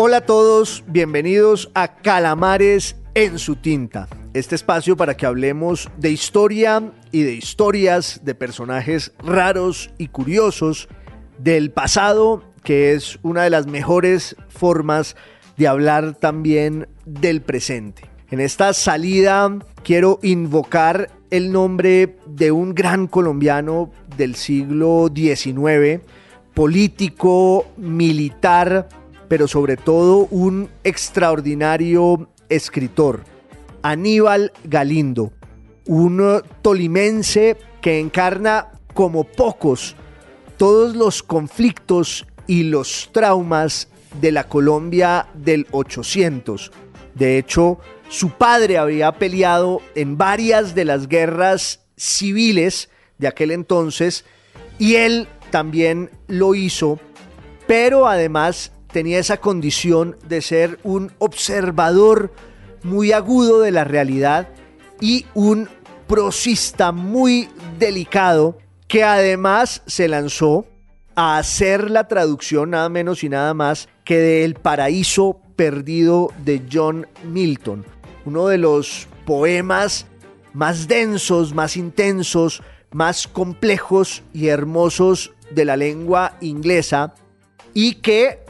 Hola a todos, bienvenidos a Calamares en su tinta. Este espacio para que hablemos de historia y de historias de personajes raros y curiosos del pasado, que es una de las mejores formas de hablar también del presente. En esta salida quiero invocar el nombre de un gran colombiano del siglo XIX, político, militar, pero sobre todo un extraordinario escritor, Aníbal Galindo, un tolimense que encarna como pocos todos los conflictos y los traumas de la Colombia del 800. De hecho, su padre había peleado en varias de las guerras civiles de aquel entonces y él también lo hizo, pero además tenía esa condición de ser un observador muy agudo de la realidad y un prosista muy delicado que además se lanzó a hacer la traducción nada menos y nada más que de El paraíso perdido de John Milton, uno de los poemas más densos, más intensos, más complejos y hermosos de la lengua inglesa y que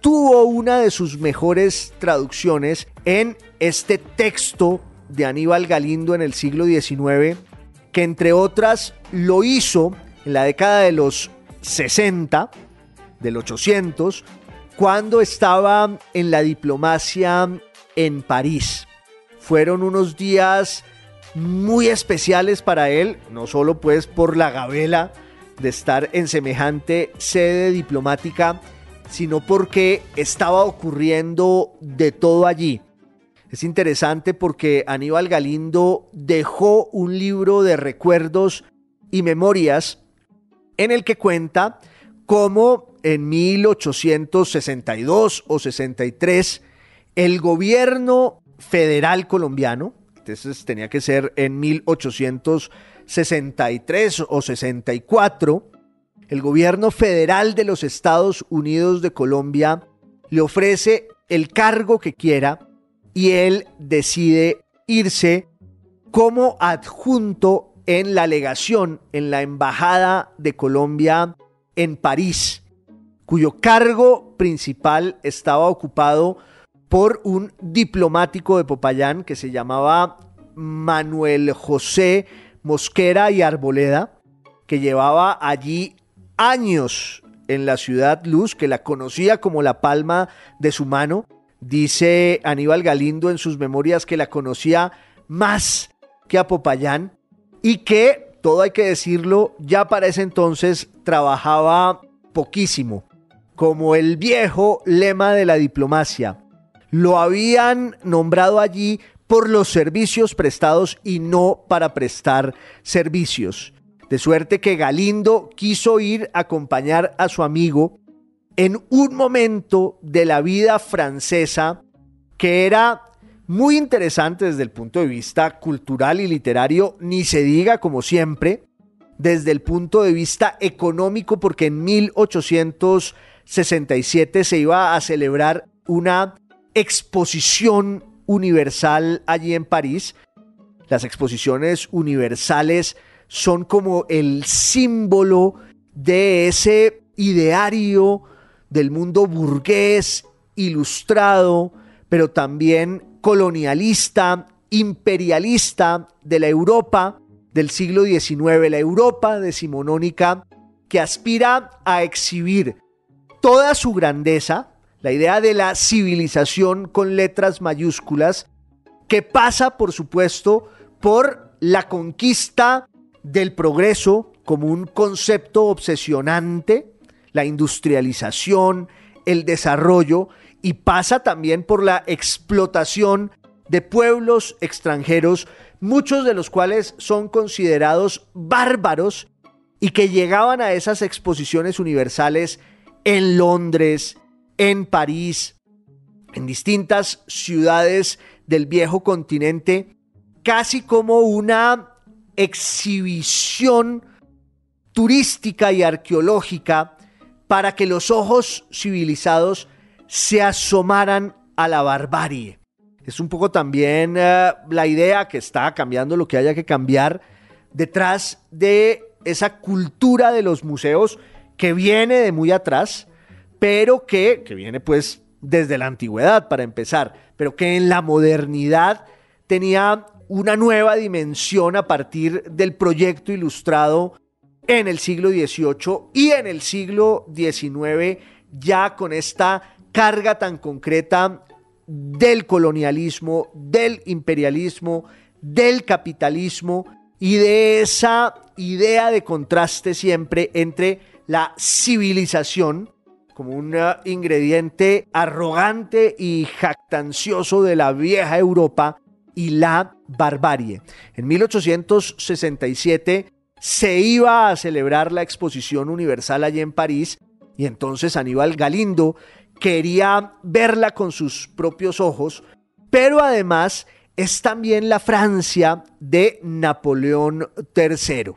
tuvo una de sus mejores traducciones en este texto de Aníbal Galindo en el siglo XIX, que entre otras lo hizo en la década de los 60, del 800, cuando estaba en la diplomacia en París. Fueron unos días muy especiales para él, no solo pues por la gabela de estar en semejante sede diplomática, sino porque estaba ocurriendo de todo allí. Es interesante porque Aníbal Galindo dejó un libro de recuerdos y memorias en el que cuenta cómo en 1862 o 63 el gobierno federal colombiano, entonces tenía que ser en 1863 o 64, el gobierno federal de los Estados Unidos de Colombia le ofrece el cargo que quiera y él decide irse como adjunto en la legación, en la Embajada de Colombia en París, cuyo cargo principal estaba ocupado por un diplomático de Popayán que se llamaba Manuel José Mosquera y Arboleda, que llevaba allí años en la ciudad Luz, que la conocía como la palma de su mano. Dice Aníbal Galindo en sus memorias que la conocía más que a Popayán y que, todo hay que decirlo, ya para ese entonces trabajaba poquísimo, como el viejo lema de la diplomacia. Lo habían nombrado allí por los servicios prestados y no para prestar servicios de suerte que Galindo quiso ir a acompañar a su amigo en un momento de la vida francesa que era muy interesante desde el punto de vista cultural y literario, ni se diga como siempre, desde el punto de vista económico, porque en 1867 se iba a celebrar una exposición universal allí en París. Las exposiciones universales son como el símbolo de ese ideario del mundo burgués, ilustrado, pero también colonialista, imperialista de la Europa del siglo XIX, la Europa decimonónica, que aspira a exhibir toda su grandeza, la idea de la civilización con letras mayúsculas, que pasa, por supuesto, por la conquista del progreso como un concepto obsesionante, la industrialización, el desarrollo y pasa también por la explotación de pueblos extranjeros, muchos de los cuales son considerados bárbaros y que llegaban a esas exposiciones universales en Londres, en París, en distintas ciudades del viejo continente, casi como una exhibición turística y arqueológica para que los ojos civilizados se asomaran a la barbarie. Es un poco también eh, la idea que está cambiando lo que haya que cambiar detrás de esa cultura de los museos que viene de muy atrás, pero que, que viene pues desde la antigüedad para empezar, pero que en la modernidad tenía una nueva dimensión a partir del proyecto ilustrado en el siglo XVIII y en el siglo XIX, ya con esta carga tan concreta del colonialismo, del imperialismo, del capitalismo y de esa idea de contraste siempre entre la civilización como un ingrediente arrogante y jactancioso de la vieja Europa y la barbarie. En 1867 se iba a celebrar la exposición universal allí en París y entonces Aníbal Galindo quería verla con sus propios ojos, pero además es también la Francia de Napoleón III.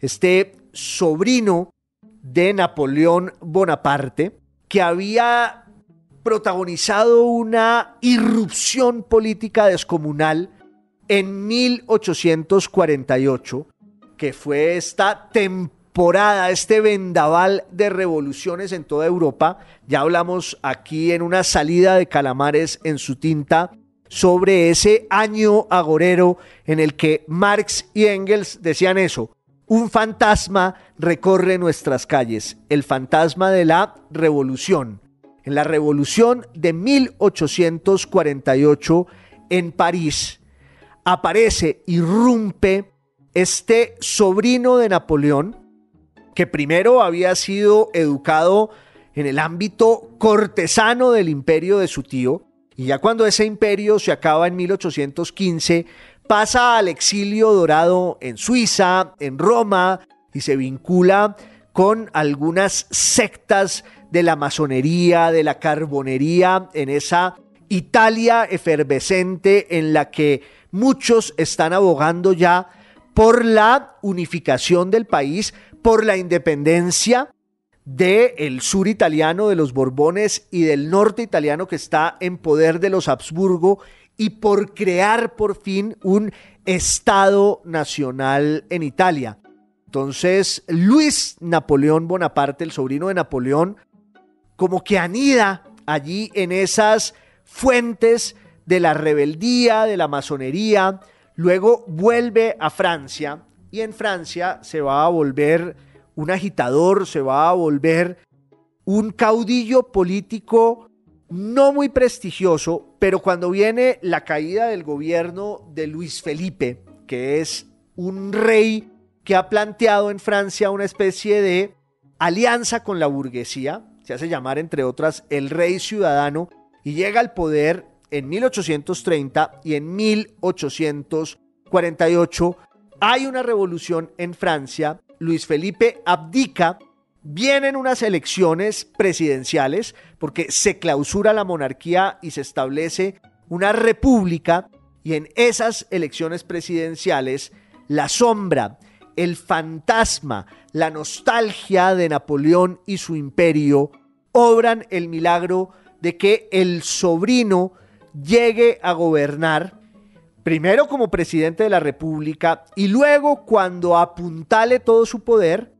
Este sobrino de Napoleón Bonaparte, que había protagonizado una irrupción política descomunal en 1848, que fue esta temporada, este vendaval de revoluciones en toda Europa. Ya hablamos aquí en una salida de calamares en su tinta sobre ese año agorero en el que Marx y Engels decían eso. Un fantasma recorre nuestras calles, el fantasma de la revolución. En la revolución de 1848 en París aparece, irrumpe este sobrino de Napoleón, que primero había sido educado en el ámbito cortesano del imperio de su tío, y ya cuando ese imperio se acaba en 1815, pasa al exilio dorado en Suiza, en Roma, y se vincula con algunas sectas de la masonería, de la carbonería, en esa Italia efervescente en la que muchos están abogando ya por la unificación del país, por la independencia del sur italiano de los Borbones y del norte italiano que está en poder de los Habsburgo y por crear por fin un Estado nacional en Italia. Entonces, Luis Napoleón Bonaparte, el sobrino de Napoleón, como que anida allí en esas fuentes de la rebeldía, de la masonería, luego vuelve a Francia y en Francia se va a volver un agitador, se va a volver un caudillo político no muy prestigioso, pero cuando viene la caída del gobierno de Luis Felipe, que es un rey que ha planteado en Francia una especie de alianza con la burguesía, se hace llamar entre otras el rey ciudadano, y llega al poder en 1830 y en 1848 hay una revolución en Francia, Luis Felipe abdica, vienen unas elecciones presidenciales porque se clausura la monarquía y se establece una república y en esas elecciones presidenciales la sombra, el fantasma, la nostalgia de Napoleón y su imperio obran el milagro de que el sobrino llegue a gobernar, primero como presidente de la República y luego cuando apuntale todo su poder,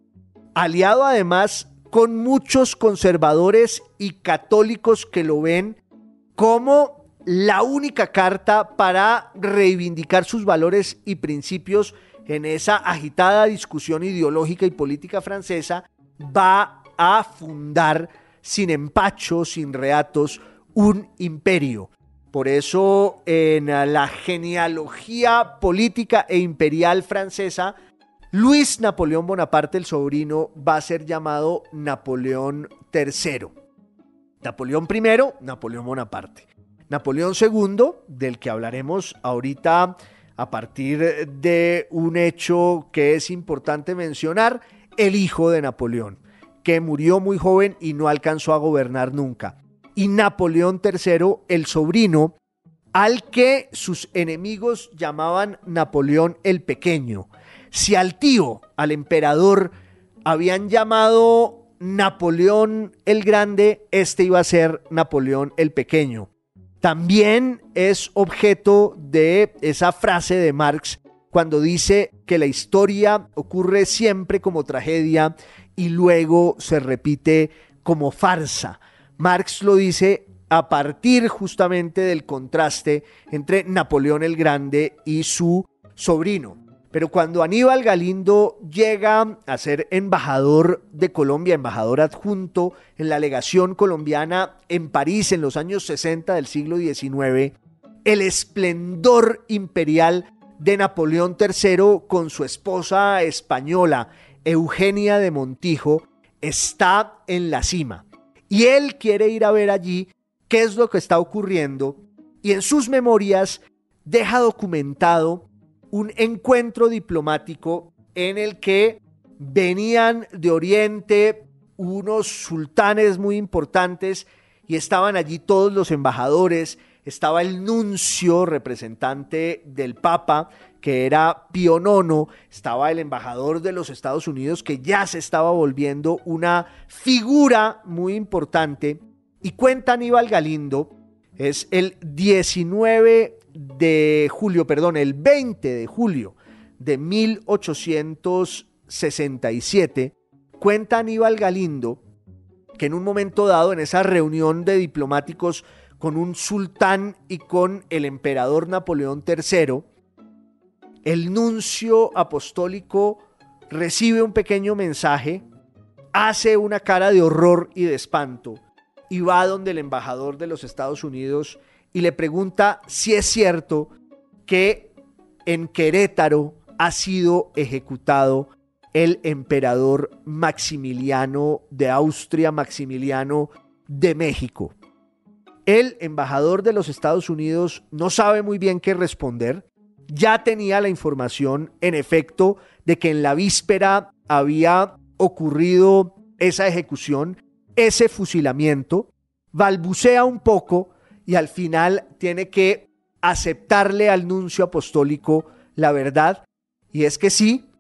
aliado además con muchos conservadores y católicos que lo ven como la única carta para reivindicar sus valores y principios en esa agitada discusión ideológica y política francesa, va a fundar sin empacho, sin reatos, un imperio. Por eso en la genealogía política e imperial francesa, Luis Napoleón Bonaparte, el sobrino, va a ser llamado Napoleón III. Napoleón I, Napoleón Bonaparte. Napoleón II, del que hablaremos ahorita a partir de un hecho que es importante mencionar, el hijo de Napoleón, que murió muy joven y no alcanzó a gobernar nunca y Napoleón III, el sobrino, al que sus enemigos llamaban Napoleón el Pequeño. Si al tío, al emperador, habían llamado Napoleón el Grande, este iba a ser Napoleón el Pequeño. También es objeto de esa frase de Marx cuando dice que la historia ocurre siempre como tragedia y luego se repite como farsa. Marx lo dice a partir justamente del contraste entre Napoleón el Grande y su sobrino. Pero cuando Aníbal Galindo llega a ser embajador de Colombia, embajador adjunto en la legación colombiana en París en los años 60 del siglo XIX, el esplendor imperial de Napoleón III con su esposa española, Eugenia de Montijo, está en la cima. Y él quiere ir a ver allí qué es lo que está ocurriendo y en sus memorias deja documentado un encuentro diplomático en el que venían de Oriente unos sultanes muy importantes y estaban allí todos los embajadores, estaba el nuncio representante del Papa, que era Pío IX, estaba el embajador de los Estados Unidos, que ya se estaba volviendo una figura muy importante, y cuenta Aníbal Galindo, es el 19 de julio, perdón, el 20 de julio de 1867, cuenta Aníbal Galindo que en un momento dado, en esa reunión de diplomáticos con un sultán y con el emperador Napoleón III, el nuncio apostólico recibe un pequeño mensaje, hace una cara de horror y de espanto y va donde el embajador de los Estados Unidos y le pregunta si es cierto que en Querétaro ha sido ejecutado el emperador Maximiliano de Austria, Maximiliano de México. El embajador de los Estados Unidos no sabe muy bien qué responder. Ya tenía la información, en efecto, de que en la víspera había ocurrido esa ejecución ese fusilamiento, balbucea un poco y al final tiene que aceptarle al nuncio apostólico la verdad, y es que sí,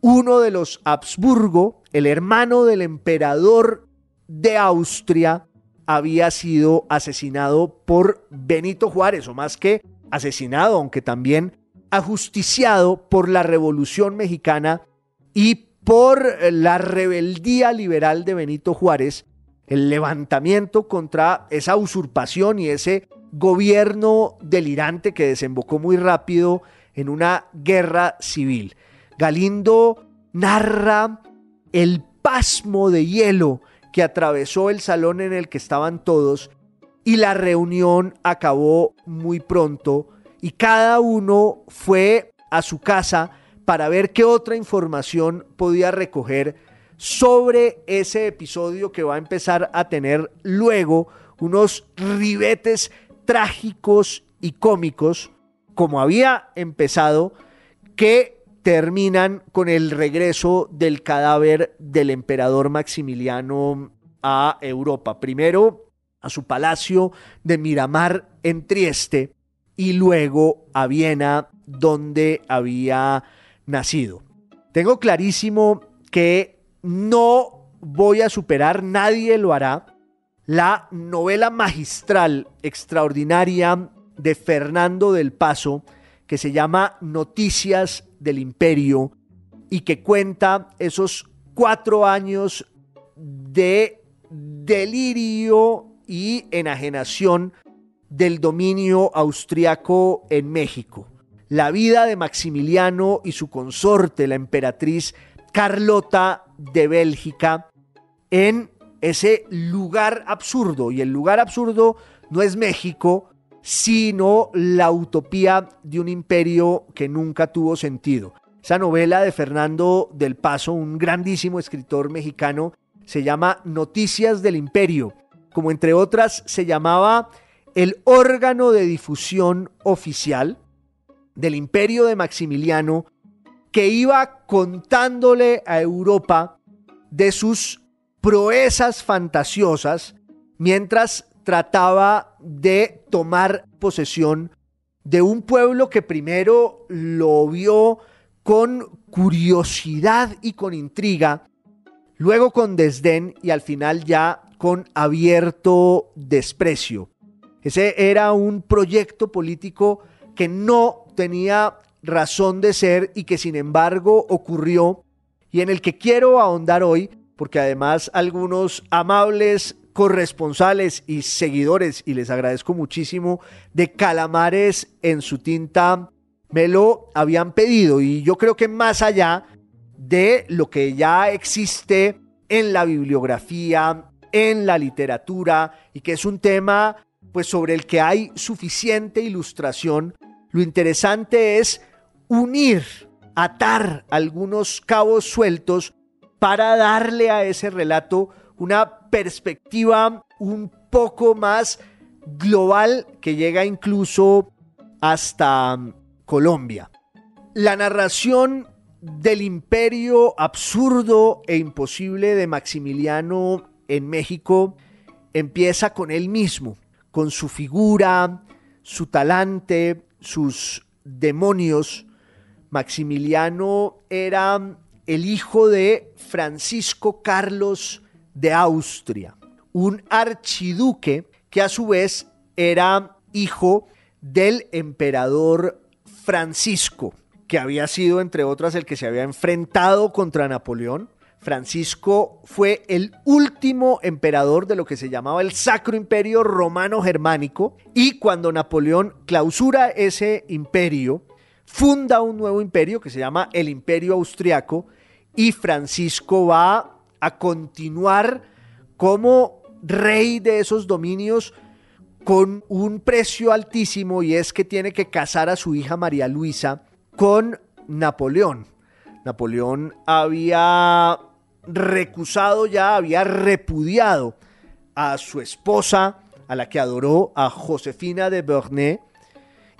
uno de los Habsburgo, el hermano del emperador de Austria, había sido asesinado por Benito Juárez, o más que asesinado, aunque también ajusticiado por la Revolución Mexicana y por la rebeldía liberal de Benito Juárez, el levantamiento contra esa usurpación y ese gobierno delirante que desembocó muy rápido en una guerra civil. Galindo narra el pasmo de hielo que atravesó el salón en el que estaban todos y la reunión acabó muy pronto y cada uno fue a su casa para ver qué otra información podía recoger sobre ese episodio que va a empezar a tener luego unos ribetes trágicos y cómicos, como había empezado, que terminan con el regreso del cadáver del emperador Maximiliano a Europa. Primero a su palacio de Miramar en Trieste y luego a Viena, donde había nacido. Tengo clarísimo que no voy a superar, nadie lo hará, la novela magistral extraordinaria de Fernando del Paso, que se llama Noticias del Imperio y que cuenta esos cuatro años de delirio y enajenación del dominio austriaco en México. La vida de Maximiliano y su consorte, la emperatriz Carlota de Bélgica, en ese lugar absurdo. Y el lugar absurdo no es México, sino la utopía de un imperio que nunca tuvo sentido. Esa novela de Fernando del Paso, un grandísimo escritor mexicano, se llama Noticias del Imperio, como entre otras se llamaba el órgano de difusión oficial del imperio de Maximiliano que iba contándole a Europa de sus proezas fantasiosas mientras trataba de tomar posesión de un pueblo que primero lo vio con curiosidad y con intriga, luego con desdén y al final ya con abierto desprecio. Ese era un proyecto político que no tenía razón de ser y que sin embargo ocurrió y en el que quiero ahondar hoy porque además algunos amables corresponsales y seguidores, y les agradezco muchísimo, de Calamares en su tinta, me lo habían pedido. Y yo creo que más allá de lo que ya existe en la bibliografía, en la literatura y que es un tema pues sobre el que hay suficiente ilustración, lo interesante es unir, atar algunos cabos sueltos para darle a ese relato una perspectiva un poco más global que llega incluso hasta Colombia. La narración del imperio absurdo e imposible de Maximiliano en México empieza con él mismo, con su figura, su talante, sus demonios. Maximiliano era el hijo de Francisco Carlos de Austria, un archiduque que a su vez era hijo del emperador Francisco, que había sido, entre otras, el que se había enfrentado contra Napoleón. Francisco fue el último emperador de lo que se llamaba el Sacro Imperio Romano Germánico y cuando Napoleón clausura ese imperio, funda un nuevo imperio que se llama el Imperio Austriaco y Francisco va a continuar como rey de esos dominios con un precio altísimo y es que tiene que casar a su hija María Luisa con Napoleón. Napoleón había recusado ya, había repudiado a su esposa, a la que adoró, a Josefina de Beauharnais,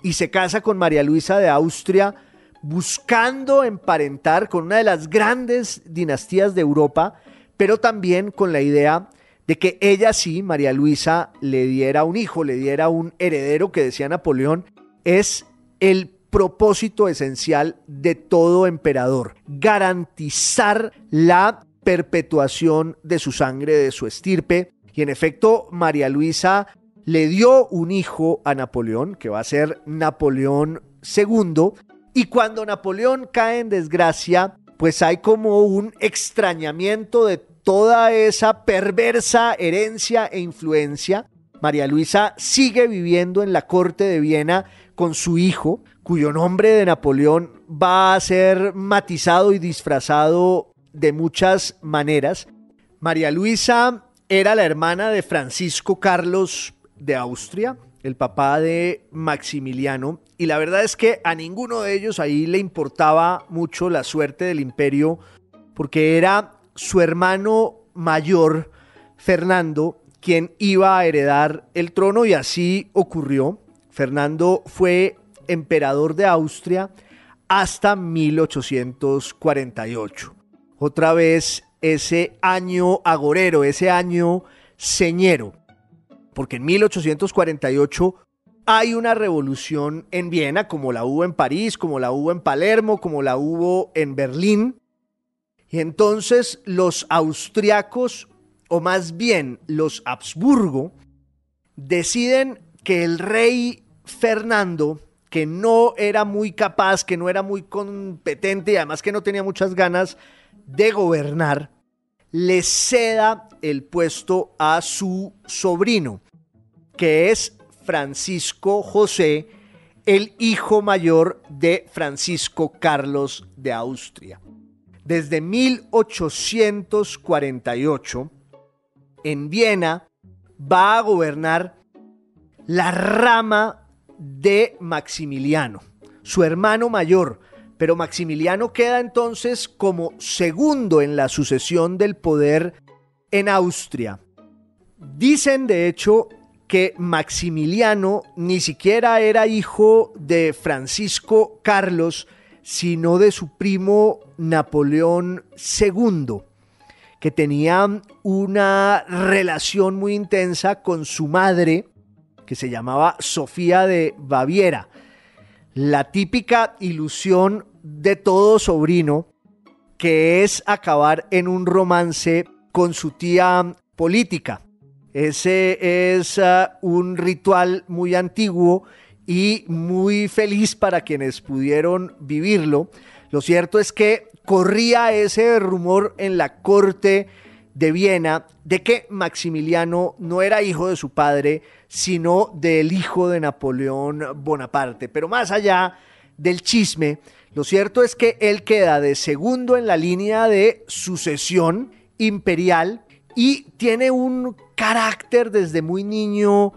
y se casa con María Luisa de Austria, buscando emparentar con una de las grandes dinastías de Europa, pero también con la idea de que ella sí, María Luisa, le diera un hijo, le diera un heredero que decía Napoleón, es el propósito esencial de todo emperador, garantizar la perpetuación de su sangre, de su estirpe. Y en efecto, María Luisa le dio un hijo a Napoleón, que va a ser Napoleón II, y cuando Napoleón cae en desgracia, pues hay como un extrañamiento de toda esa perversa herencia e influencia. María Luisa sigue viviendo en la corte de Viena con su hijo, cuyo nombre de Napoleón va a ser matizado y disfrazado de muchas maneras. María Luisa era la hermana de Francisco Carlos de Austria, el papá de Maximiliano, y la verdad es que a ninguno de ellos ahí le importaba mucho la suerte del imperio, porque era su hermano mayor, Fernando, quien iba a heredar el trono y así ocurrió. Fernando fue emperador de Austria hasta 1848. Otra vez ese año agorero, ese año señero, porque en 1848 hay una revolución en Viena, como la hubo en París, como la hubo en Palermo, como la hubo en Berlín. Y entonces los austriacos, o más bien los Habsburgo, deciden que el rey Fernando, que no era muy capaz, que no era muy competente y además que no tenía muchas ganas de gobernar, le ceda el puesto a su sobrino, que es Francisco José, el hijo mayor de Francisco Carlos de Austria. Desde 1848, en Viena, va a gobernar la rama de Maximiliano, su hermano mayor, pero Maximiliano queda entonces como segundo en la sucesión del poder en Austria. Dicen de hecho que Maximiliano ni siquiera era hijo de Francisco Carlos, sino de su primo Napoleón II, que tenía una relación muy intensa con su madre, que se llamaba Sofía de Baviera. La típica ilusión de todo sobrino que es acabar en un romance con su tía política. Ese es ah, un ritual muy antiguo y muy feliz para quienes pudieron vivirlo. Lo cierto es que corría ese rumor en la corte de Viena de que Maximiliano no era hijo de su padre, sino del hijo de Napoleón Bonaparte. Pero más allá del chisme, lo cierto es que él queda de segundo en la línea de sucesión imperial y tiene un carácter desde muy niño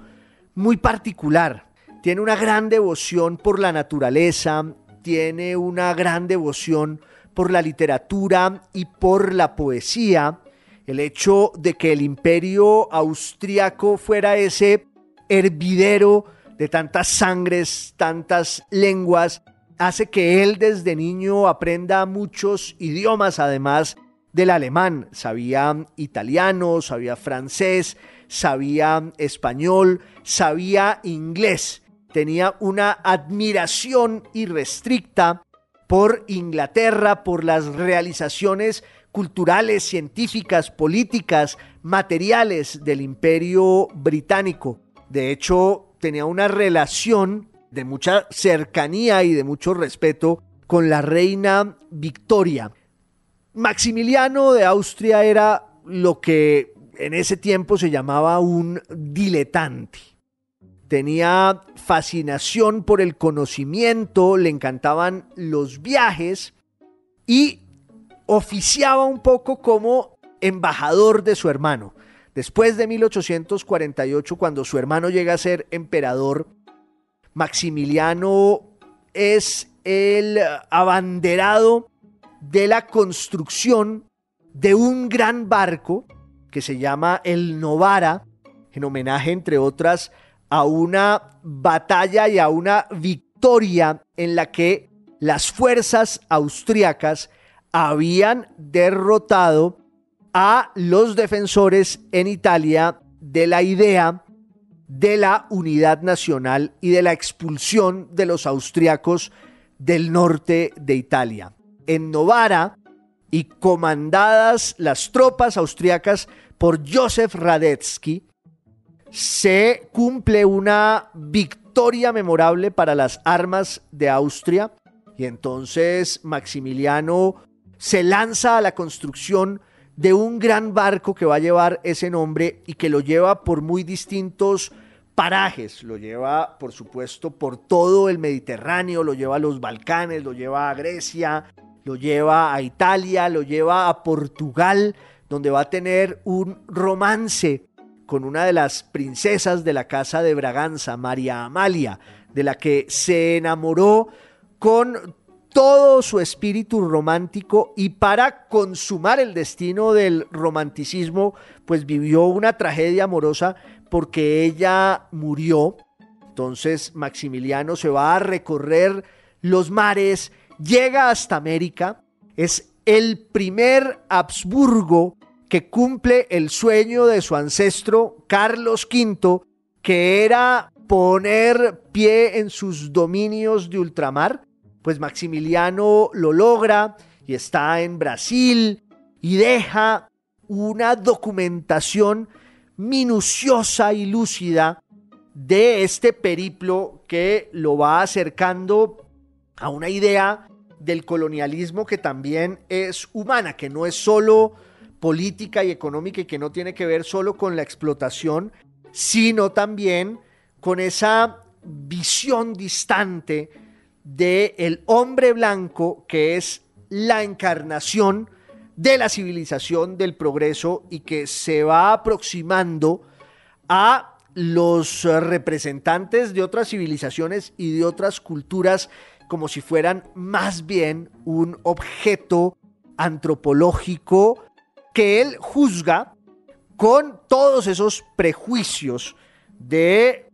muy particular. Tiene una gran devoción por la naturaleza, tiene una gran devoción por la literatura y por la poesía. El hecho de que el imperio austriaco fuera ese hervidero de tantas sangres, tantas lenguas, hace que él desde niño aprenda muchos idiomas, además del alemán. Sabía italiano, sabía francés, sabía español, sabía inglés. Tenía una admiración irrestricta por Inglaterra, por las realizaciones culturales, científicas, políticas, materiales del imperio británico. De hecho, tenía una relación de mucha cercanía y de mucho respeto con la reina Victoria. Maximiliano de Austria era lo que en ese tiempo se llamaba un diletante. Tenía fascinación por el conocimiento, le encantaban los viajes y oficiaba un poco como embajador de su hermano. Después de 1848, cuando su hermano llega a ser emperador, Maximiliano es el abanderado de la construcción de un gran barco que se llama el Novara, en homenaje, entre otras, a una batalla y a una victoria en la que las fuerzas austriacas habían derrotado a los defensores en Italia de la idea de la unidad nacional y de la expulsión de los austriacos del norte de Italia. En Novara y comandadas las tropas austriacas por Josef Radetzky, se cumple una victoria memorable para las armas de Austria y entonces Maximiliano se lanza a la construcción de un gran barco que va a llevar ese nombre y que lo lleva por muy distintos parajes, lo lleva por supuesto por todo el Mediterráneo, lo lleva a los Balcanes, lo lleva a Grecia, lo lleva a Italia, lo lleva a Portugal, donde va a tener un romance con una de las princesas de la casa de Braganza, María Amalia, de la que se enamoró con todo su espíritu romántico y para consumar el destino del romanticismo, pues vivió una tragedia amorosa porque ella murió. Entonces Maximiliano se va a recorrer los mares, llega hasta América, es el primer Habsburgo que cumple el sueño de su ancestro Carlos V, que era poner pie en sus dominios de ultramar pues Maximiliano lo logra y está en Brasil y deja una documentación minuciosa y lúcida de este periplo que lo va acercando a una idea del colonialismo que también es humana, que no es solo política y económica y que no tiene que ver solo con la explotación, sino también con esa visión distante de el hombre blanco que es la encarnación de la civilización del progreso y que se va aproximando a los representantes de otras civilizaciones y de otras culturas como si fueran más bien un objeto antropológico que él juzga con todos esos prejuicios de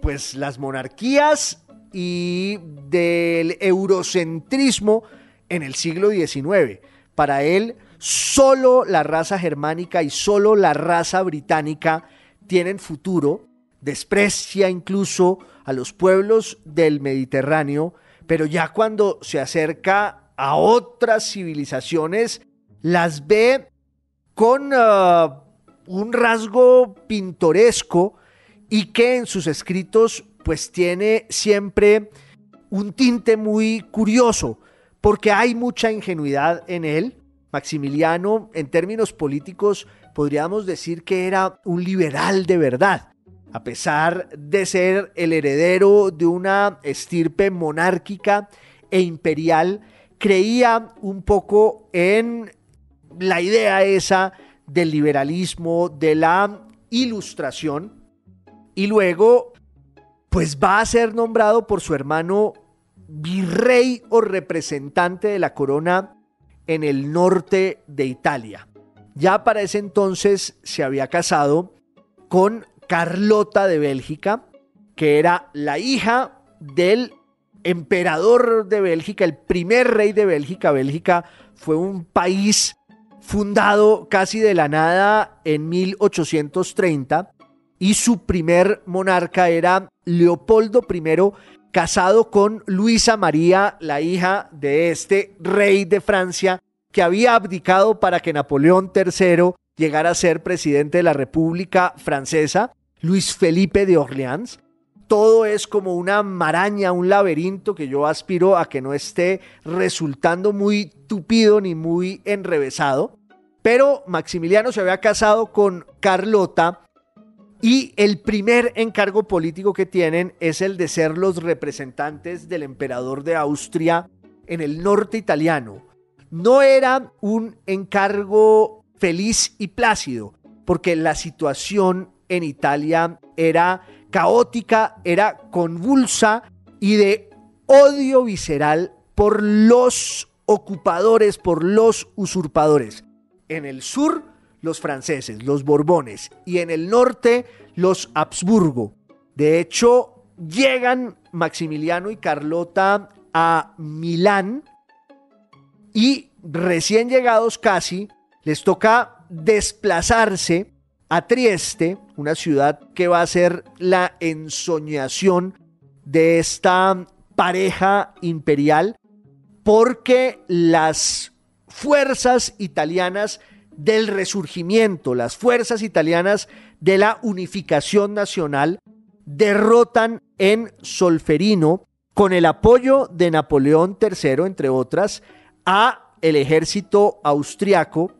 pues las monarquías y del eurocentrismo en el siglo XIX. Para él, solo la raza germánica y solo la raza británica tienen futuro, desprecia incluso a los pueblos del Mediterráneo, pero ya cuando se acerca a otras civilizaciones, las ve con uh, un rasgo pintoresco y que en sus escritos pues tiene siempre un tinte muy curioso, porque hay mucha ingenuidad en él. Maximiliano, en términos políticos, podríamos decir que era un liberal de verdad, a pesar de ser el heredero de una estirpe monárquica e imperial, creía un poco en la idea esa del liberalismo, de la ilustración, y luego pues va a ser nombrado por su hermano virrey o representante de la corona en el norte de Italia. Ya para ese entonces se había casado con Carlota de Bélgica, que era la hija del emperador de Bélgica, el primer rey de Bélgica. Bélgica fue un país fundado casi de la nada en 1830 y su primer monarca era Leopoldo I, casado con Luisa María, la hija de este rey de Francia, que había abdicado para que Napoleón III llegara a ser presidente de la República Francesa, Luis Felipe de Orleans. Todo es como una maraña, un laberinto que yo aspiro a que no esté resultando muy tupido ni muy enrevesado. Pero Maximiliano se había casado con Carlota, y el primer encargo político que tienen es el de ser los representantes del emperador de Austria en el norte italiano. No era un encargo feliz y plácido, porque la situación en Italia era caótica, era convulsa y de odio visceral por los ocupadores, por los usurpadores. En el sur, los franceses, los Borbones, y en el norte los Habsburgo. De hecho, llegan Maximiliano y Carlota a Milán y recién llegados casi, les toca desplazarse a Trieste, una ciudad que va a ser la ensoñación de esta pareja imperial, porque las fuerzas italianas del resurgimiento, las fuerzas italianas de la unificación nacional, derrotan en Solferino, con el apoyo de Napoleón III, entre otras, a el ejército austriaco,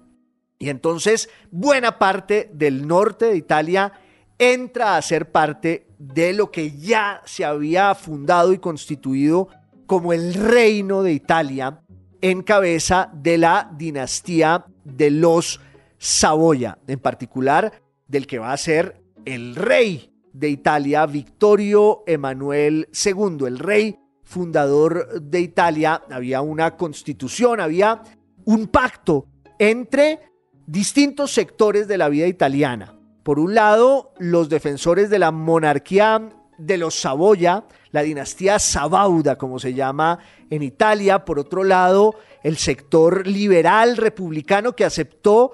y entonces buena parte del norte de Italia entra a ser parte de lo que ya se había fundado y constituido como el reino de Italia en cabeza de la dinastía de los Saboya, en particular del que va a ser el rey de Italia, Victorio Emanuel II, el rey fundador de Italia. Había una constitución, había un pacto entre distintos sectores de la vida italiana. Por un lado, los defensores de la monarquía de los Saboya, la dinastía Sabauda, como se llama en Italia. Por otro lado, el sector liberal republicano que aceptó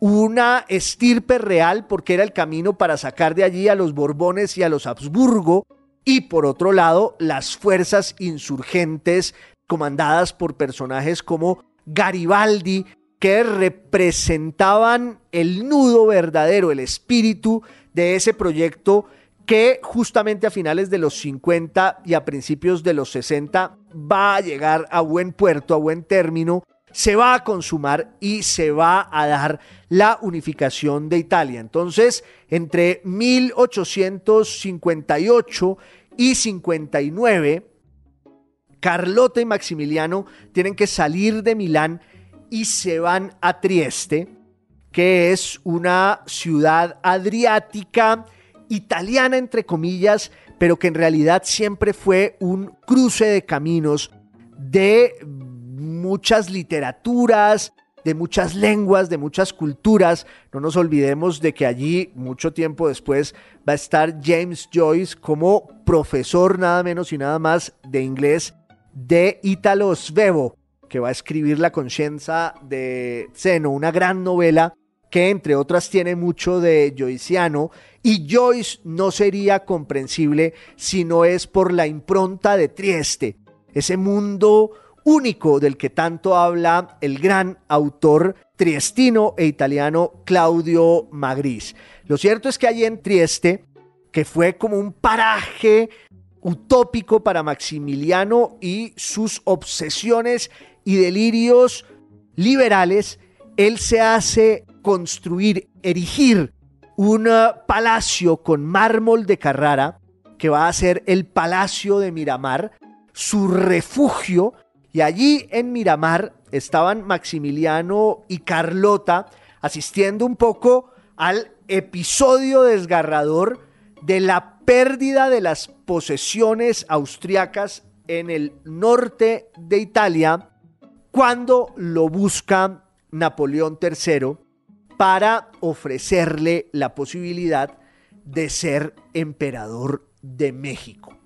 una estirpe real porque era el camino para sacar de allí a los Borbones y a los Habsburgo. Y por otro lado, las fuerzas insurgentes comandadas por personajes como Garibaldi, que representaban el nudo verdadero, el espíritu de ese proyecto que justamente a finales de los 50 y a principios de los 60 va a llegar a buen puerto, a buen término, se va a consumar y se va a dar la unificación de Italia. Entonces, entre 1858 y 59, Carlota y Maximiliano tienen que salir de Milán y se van a Trieste, que es una ciudad adriática italiana entre comillas, pero que en realidad siempre fue un cruce de caminos de muchas literaturas, de muchas lenguas, de muchas culturas. No nos olvidemos de que allí, mucho tiempo después, va a estar James Joyce como profesor nada menos y nada más de inglés de Italo Svevo, que va a escribir La conciencia de Zeno, una gran novela que entre otras tiene mucho de Joyceano, y Joyce no sería comprensible si no es por la impronta de Trieste, ese mundo único del que tanto habla el gran autor triestino e italiano Claudio Magris. Lo cierto es que allí en Trieste, que fue como un paraje utópico para Maximiliano y sus obsesiones y delirios liberales, él se hace construir, erigir un palacio con mármol de Carrara, que va a ser el Palacio de Miramar, su refugio, y allí en Miramar estaban Maximiliano y Carlota asistiendo un poco al episodio desgarrador de la pérdida de las posesiones austriacas en el norte de Italia cuando lo busca Napoleón III para ofrecerle la posibilidad de ser emperador de México.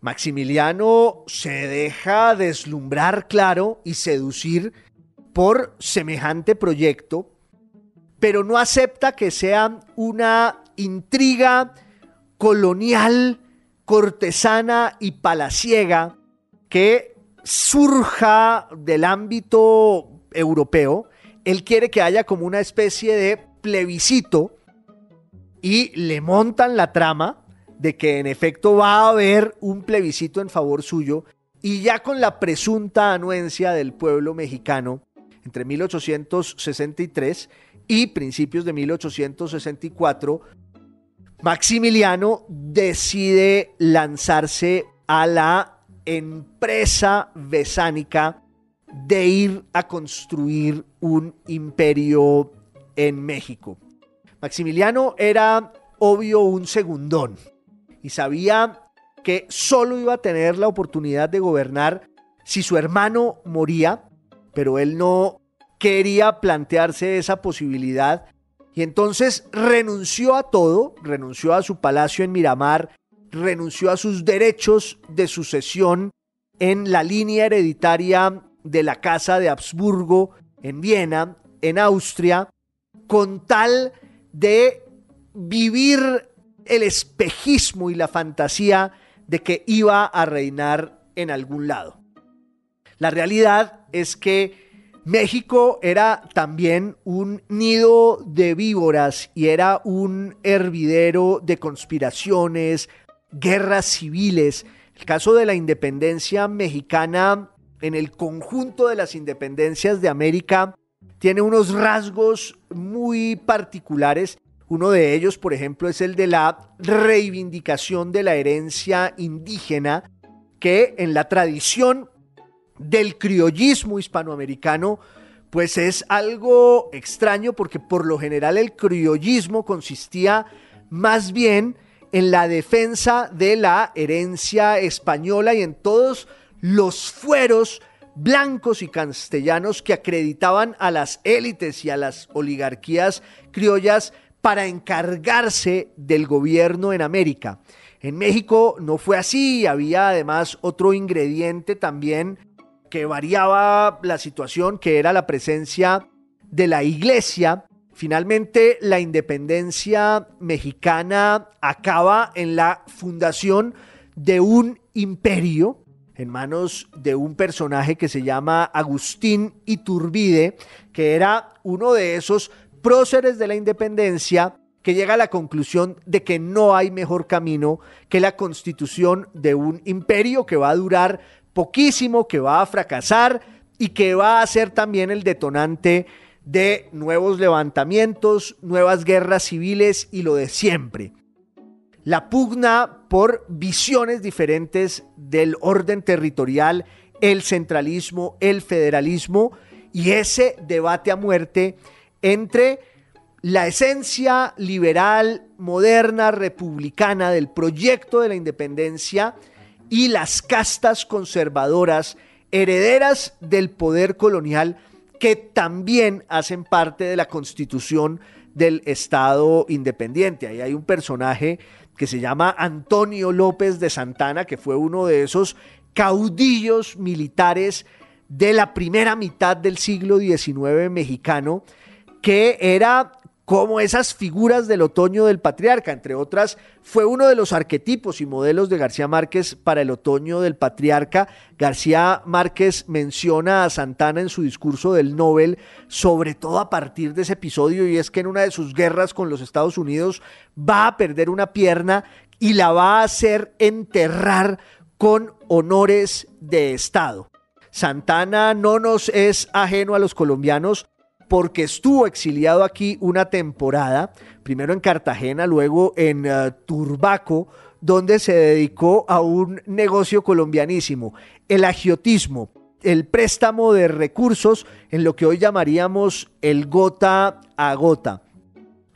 Maximiliano se deja deslumbrar, claro, y seducir por semejante proyecto, pero no acepta que sea una intriga colonial, cortesana y palaciega que surja del ámbito europeo. Él quiere que haya como una especie de plebiscito y le montan la trama de que en efecto va a haber un plebiscito en favor suyo y ya con la presunta anuencia del pueblo mexicano entre 1863 y principios de 1864, Maximiliano decide lanzarse a la empresa besánica de ir a construir un imperio en México. Maximiliano era obvio un segundón y sabía que solo iba a tener la oportunidad de gobernar si su hermano moría, pero él no quería plantearse esa posibilidad y entonces renunció a todo, renunció a su palacio en Miramar, renunció a sus derechos de sucesión en la línea hereditaria de la Casa de Habsburgo en Viena, en Austria, con tal de vivir el espejismo y la fantasía de que iba a reinar en algún lado. La realidad es que México era también un nido de víboras y era un hervidero de conspiraciones, guerras civiles. El caso de la independencia mexicana en el conjunto de las independencias de América tiene unos rasgos muy particulares. Uno de ellos, por ejemplo, es el de la reivindicación de la herencia indígena, que en la tradición del criollismo hispanoamericano, pues es algo extraño porque por lo general el criollismo consistía más bien en la defensa de la herencia española y en todos los fueros blancos y castellanos que acreditaban a las élites y a las oligarquías criollas para encargarse del gobierno en América. En México no fue así, había además otro ingrediente también que variaba la situación, que era la presencia de la iglesia. Finalmente, la independencia mexicana acaba en la fundación de un imperio en manos de un personaje que se llama Agustín Iturbide, que era uno de esos próceres de la independencia que llega a la conclusión de que no hay mejor camino que la constitución de un imperio que va a durar poquísimo, que va a fracasar y que va a ser también el detonante de nuevos levantamientos, nuevas guerras civiles y lo de siempre. La pugna por visiones diferentes del orden territorial, el centralismo, el federalismo y ese debate a muerte entre la esencia liberal, moderna, republicana del proyecto de la independencia y las castas conservadoras herederas del poder colonial que también hacen parte de la constitución del Estado independiente. Ahí hay un personaje que se llama Antonio López de Santana, que fue uno de esos caudillos militares de la primera mitad del siglo XIX mexicano, que era como esas figuras del otoño del patriarca, entre otras, fue uno de los arquetipos y modelos de García Márquez para el otoño del patriarca. García Márquez menciona a Santana en su discurso del Nobel, sobre todo a partir de ese episodio, y es que en una de sus guerras con los Estados Unidos va a perder una pierna y la va a hacer enterrar con honores de Estado. Santana no nos es ajeno a los colombianos porque estuvo exiliado aquí una temporada, primero en Cartagena, luego en eh, Turbaco, donde se dedicó a un negocio colombianísimo, el agiotismo, el préstamo de recursos en lo que hoy llamaríamos el gota a gota.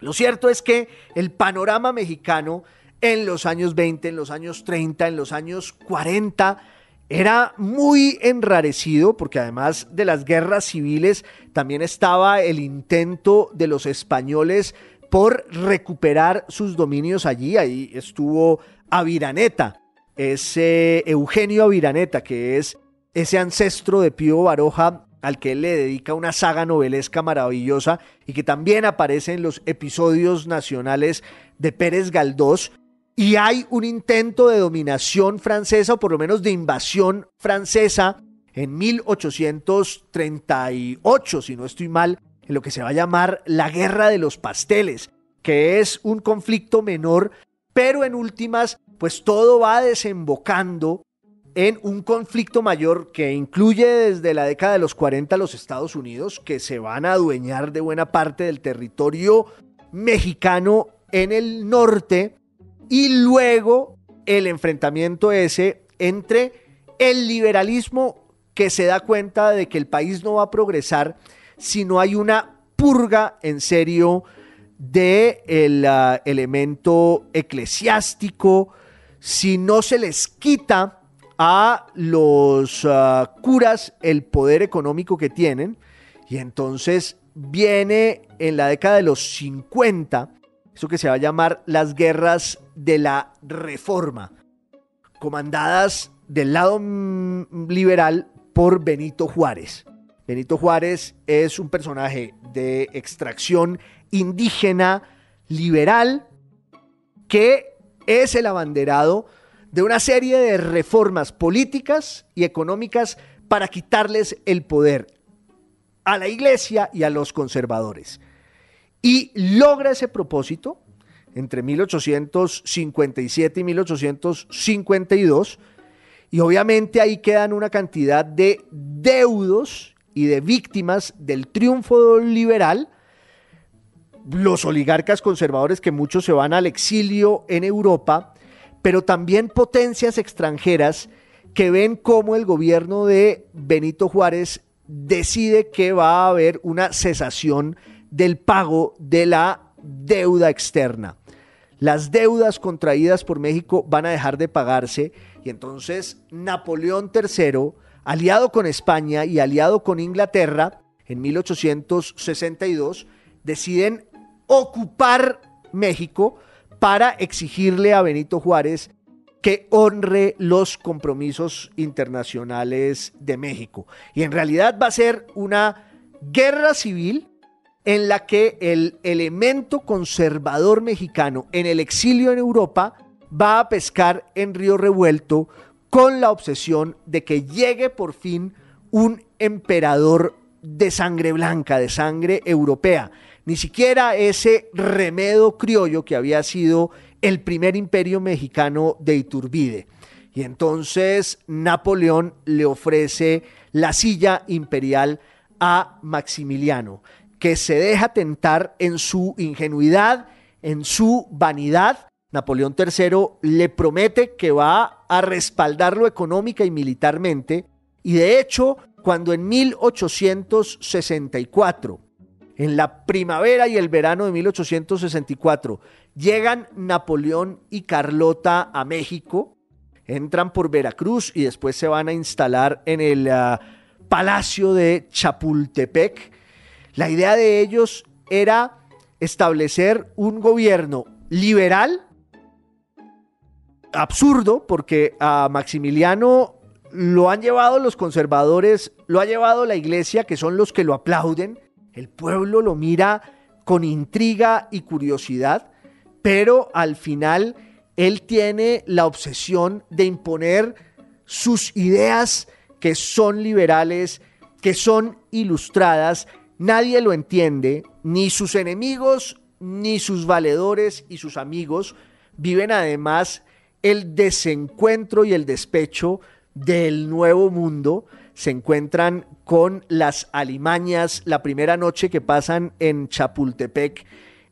Lo cierto es que el panorama mexicano en los años 20, en los años 30, en los años 40, era muy enrarecido porque además de las guerras civiles también estaba el intento de los españoles por recuperar sus dominios allí. Ahí estuvo Aviraneta, ese Eugenio Aviraneta, que es ese ancestro de Pío Baroja al que él le dedica una saga novelesca maravillosa y que también aparece en los episodios nacionales de Pérez Galdós y hay un intento de dominación francesa o por lo menos de invasión francesa en 1838, si no estoy mal, en lo que se va a llamar la Guerra de los Pasteles, que es un conflicto menor, pero en últimas, pues todo va desembocando en un conflicto mayor que incluye desde la década de los 40 los Estados Unidos, que se van a adueñar de buena parte del territorio mexicano en el norte, y luego el enfrentamiento ese entre el liberalismo que se da cuenta de que el país no va a progresar si no hay una purga en serio de el ah, elemento eclesiástico, si no se les quita a los ah, curas el poder económico que tienen, y entonces viene en la década de los 50 eso que se va a llamar las guerras de la reforma, comandadas del lado mm, liberal por Benito Juárez. Benito Juárez es un personaje de extracción indígena liberal que es el abanderado de una serie de reformas políticas y económicas para quitarles el poder a la iglesia y a los conservadores y logra ese propósito entre 1857 y 1852 y obviamente ahí quedan una cantidad de deudos y de víctimas del triunfo liberal, los oligarcas conservadores que muchos se van al exilio en Europa, pero también potencias extranjeras que ven cómo el gobierno de Benito Juárez decide que va a haber una cesación del pago de la deuda externa. Las deudas contraídas por México van a dejar de pagarse y entonces Napoleón III, aliado con España y aliado con Inglaterra, en 1862, deciden ocupar México para exigirle a Benito Juárez que honre los compromisos internacionales de México. Y en realidad va a ser una guerra civil en la que el elemento conservador mexicano en el exilio en Europa va a pescar en Río Revuelto con la obsesión de que llegue por fin un emperador de sangre blanca, de sangre europea. Ni siquiera ese remedo criollo que había sido el primer imperio mexicano de Iturbide. Y entonces Napoleón le ofrece la silla imperial a Maximiliano que se deja tentar en su ingenuidad, en su vanidad. Napoleón III le promete que va a respaldarlo económica y militarmente. Y de hecho, cuando en 1864, en la primavera y el verano de 1864, llegan Napoleón y Carlota a México, entran por Veracruz y después se van a instalar en el ah, Palacio de Chapultepec la idea de ellos era establecer un gobierno liberal, absurdo, porque a Maximiliano lo han llevado los conservadores, lo ha llevado la iglesia, que son los que lo aplauden. El pueblo lo mira con intriga y curiosidad, pero al final él tiene la obsesión de imponer sus ideas que son liberales, que son ilustradas. Nadie lo entiende, ni sus enemigos, ni sus valedores y sus amigos. Viven además el desencuentro y el despecho del nuevo mundo. Se encuentran con las alimañas. La primera noche que pasan en Chapultepec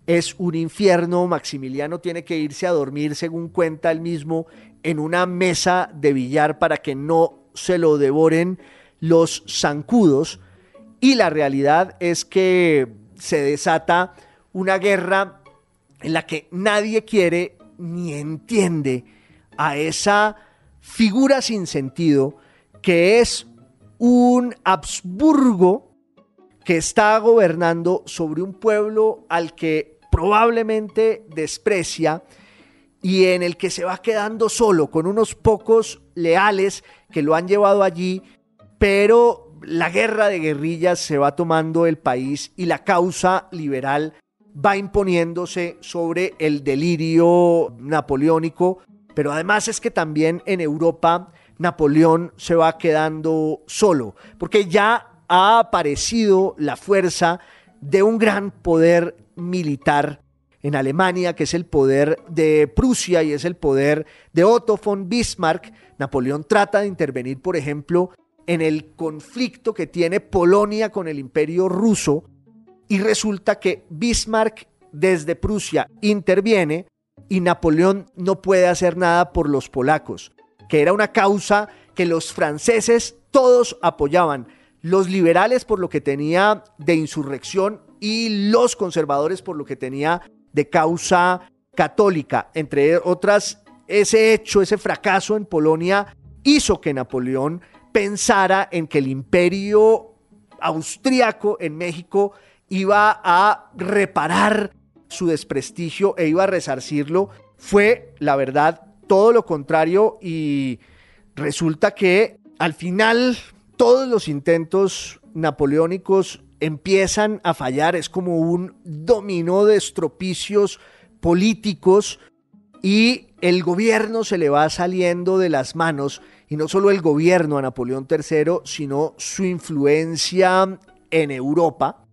es un infierno. Maximiliano tiene que irse a dormir, según cuenta él mismo, en una mesa de billar para que no se lo devoren los zancudos. Y la realidad es que se desata una guerra en la que nadie quiere ni entiende a esa figura sin sentido que es un Habsburgo que está gobernando sobre un pueblo al que probablemente desprecia y en el que se va quedando solo con unos pocos leales que lo han llevado allí, pero la guerra de guerrillas se va tomando el país y la causa liberal va imponiéndose sobre el delirio napoleónico, pero además es que también en Europa Napoleón se va quedando solo, porque ya ha aparecido la fuerza de un gran poder militar en Alemania, que es el poder de Prusia y es el poder de Otto von Bismarck. Napoleón trata de intervenir, por ejemplo, en el conflicto que tiene Polonia con el imperio ruso y resulta que Bismarck desde Prusia interviene y Napoleón no puede hacer nada por los polacos, que era una causa que los franceses todos apoyaban, los liberales por lo que tenía de insurrección y los conservadores por lo que tenía de causa católica. Entre otras, ese hecho, ese fracaso en Polonia hizo que Napoleón pensara en que el imperio austriaco en México iba a reparar su desprestigio e iba a resarcirlo, fue, la verdad, todo lo contrario y resulta que al final todos los intentos napoleónicos empiezan a fallar, es como un dominó de estropicios políticos y el gobierno se le va saliendo de las manos, y no solo el gobierno a Napoleón III, sino su influencia en Europa,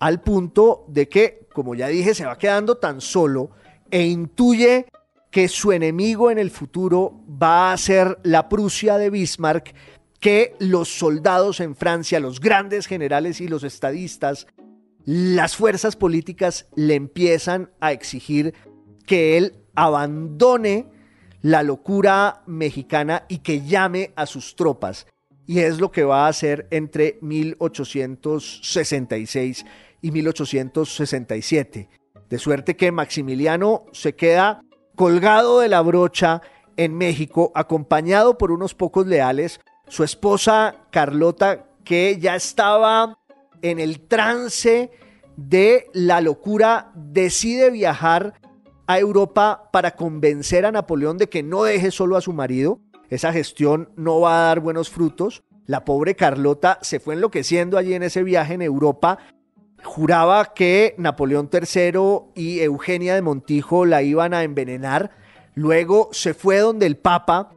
al punto de que, como ya dije, se va quedando tan solo e intuye que su enemigo en el futuro va a ser la Prusia de Bismarck, que los soldados en Francia, los grandes generales y los estadistas, las fuerzas políticas le empiezan a exigir que él abandone la locura mexicana y que llame a sus tropas. Y es lo que va a hacer entre 1866 y 1867. De suerte que Maximiliano se queda colgado de la brocha en México, acompañado por unos pocos leales, su esposa Carlota, que ya estaba en el trance de la locura, decide viajar a Europa para convencer a Napoleón de que no deje solo a su marido. Esa gestión no va a dar buenos frutos. La pobre Carlota se fue enloqueciendo allí en ese viaje en Europa. Juraba que Napoleón III y Eugenia de Montijo la iban a envenenar. Luego se fue donde el Papa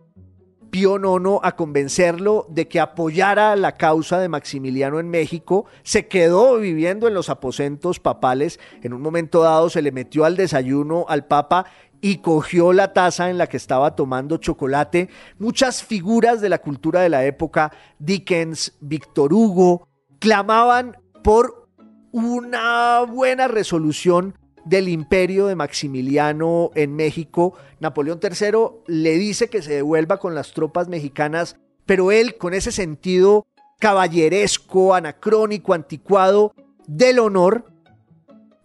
Pío IX a convencerlo de que apoyara la causa de Maximiliano en México, se quedó viviendo en los aposentos papales, en un momento dado se le metió al desayuno al Papa y cogió la taza en la que estaba tomando chocolate. Muchas figuras de la cultura de la época, Dickens, Víctor Hugo, clamaban por una buena resolución del imperio de Maximiliano en México. Napoleón III le dice que se devuelva con las tropas mexicanas, pero él con ese sentido caballeresco, anacrónico, anticuado del honor,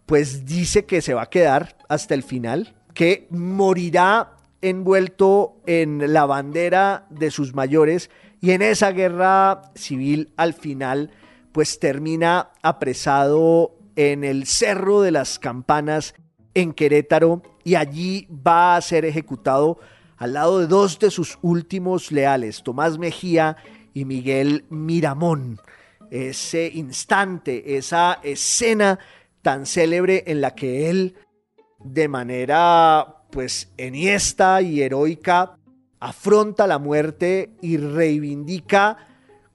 pues dice que se va a quedar hasta el final, que morirá envuelto en la bandera de sus mayores y en esa guerra civil al final pues termina apresado en el Cerro de las Campanas en Querétaro y allí va a ser ejecutado al lado de dos de sus últimos leales, Tomás Mejía y Miguel Miramón. Ese instante, esa escena tan célebre en la que él, de manera pues enhiesta y heroica, afronta la muerte y reivindica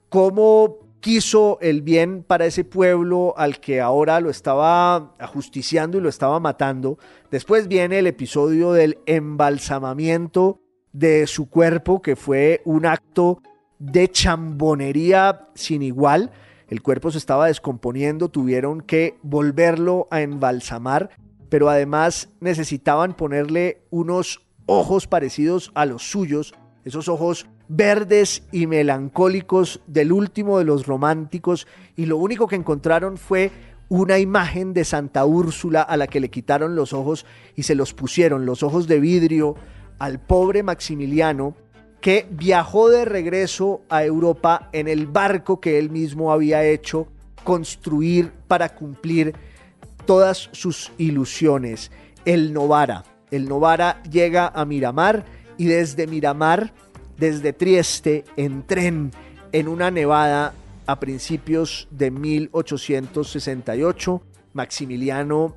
cómo quiso el bien para ese pueblo al que ahora lo estaba ajusticiando y lo estaba matando. Después viene el episodio del embalsamamiento de su cuerpo, que fue un acto de chambonería sin igual. El cuerpo se estaba descomponiendo, tuvieron que volverlo a embalsamar, pero además necesitaban ponerle unos ojos parecidos a los suyos, esos ojos verdes y melancólicos del último de los románticos, y lo único que encontraron fue una imagen de Santa Úrsula a la que le quitaron los ojos y se los pusieron, los ojos de vidrio, al pobre Maximiliano, que viajó de regreso a Europa en el barco que él mismo había hecho construir para cumplir todas sus ilusiones, el Novara. El Novara llega a Miramar y desde Miramar, desde Trieste, en tren, en una nevada a principios de 1868, Maximiliano,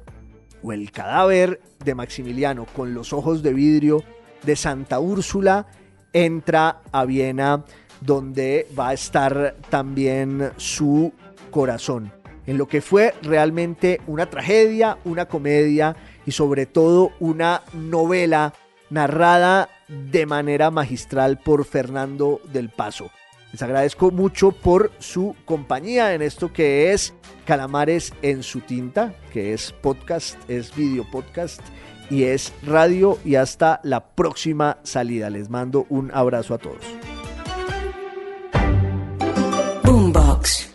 o el cadáver de Maximiliano con los ojos de vidrio de Santa Úrsula, entra a Viena, donde va a estar también su corazón. En lo que fue realmente una tragedia, una comedia y sobre todo una novela narrada de manera magistral por Fernando del Paso. Les agradezco mucho por su compañía en esto que es Calamares en su tinta, que es podcast, es video podcast y es radio y hasta la próxima salida. Les mando un abrazo a todos. Boombox.